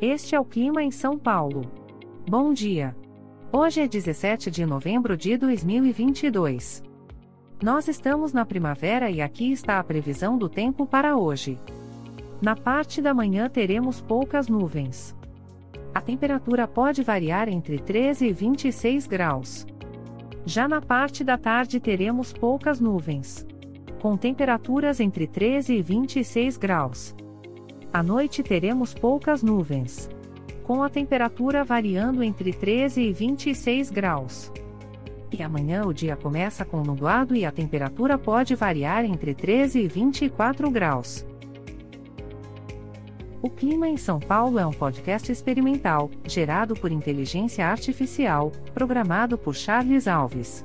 Este é o clima em São Paulo. Bom dia. Hoje é 17 de novembro de 2022. Nós estamos na primavera e aqui está a previsão do tempo para hoje. Na parte da manhã teremos poucas nuvens. A temperatura pode variar entre 13 e 26 graus. Já na parte da tarde teremos poucas nuvens. Com temperaturas entre 13 e 26 graus. À noite teremos poucas nuvens. Com a temperatura variando entre 13 e 26 graus. E amanhã o dia começa com nublado e a temperatura pode variar entre 13 e 24 graus. O Clima em São Paulo é um podcast experimental, gerado por inteligência artificial, programado por Charles Alves.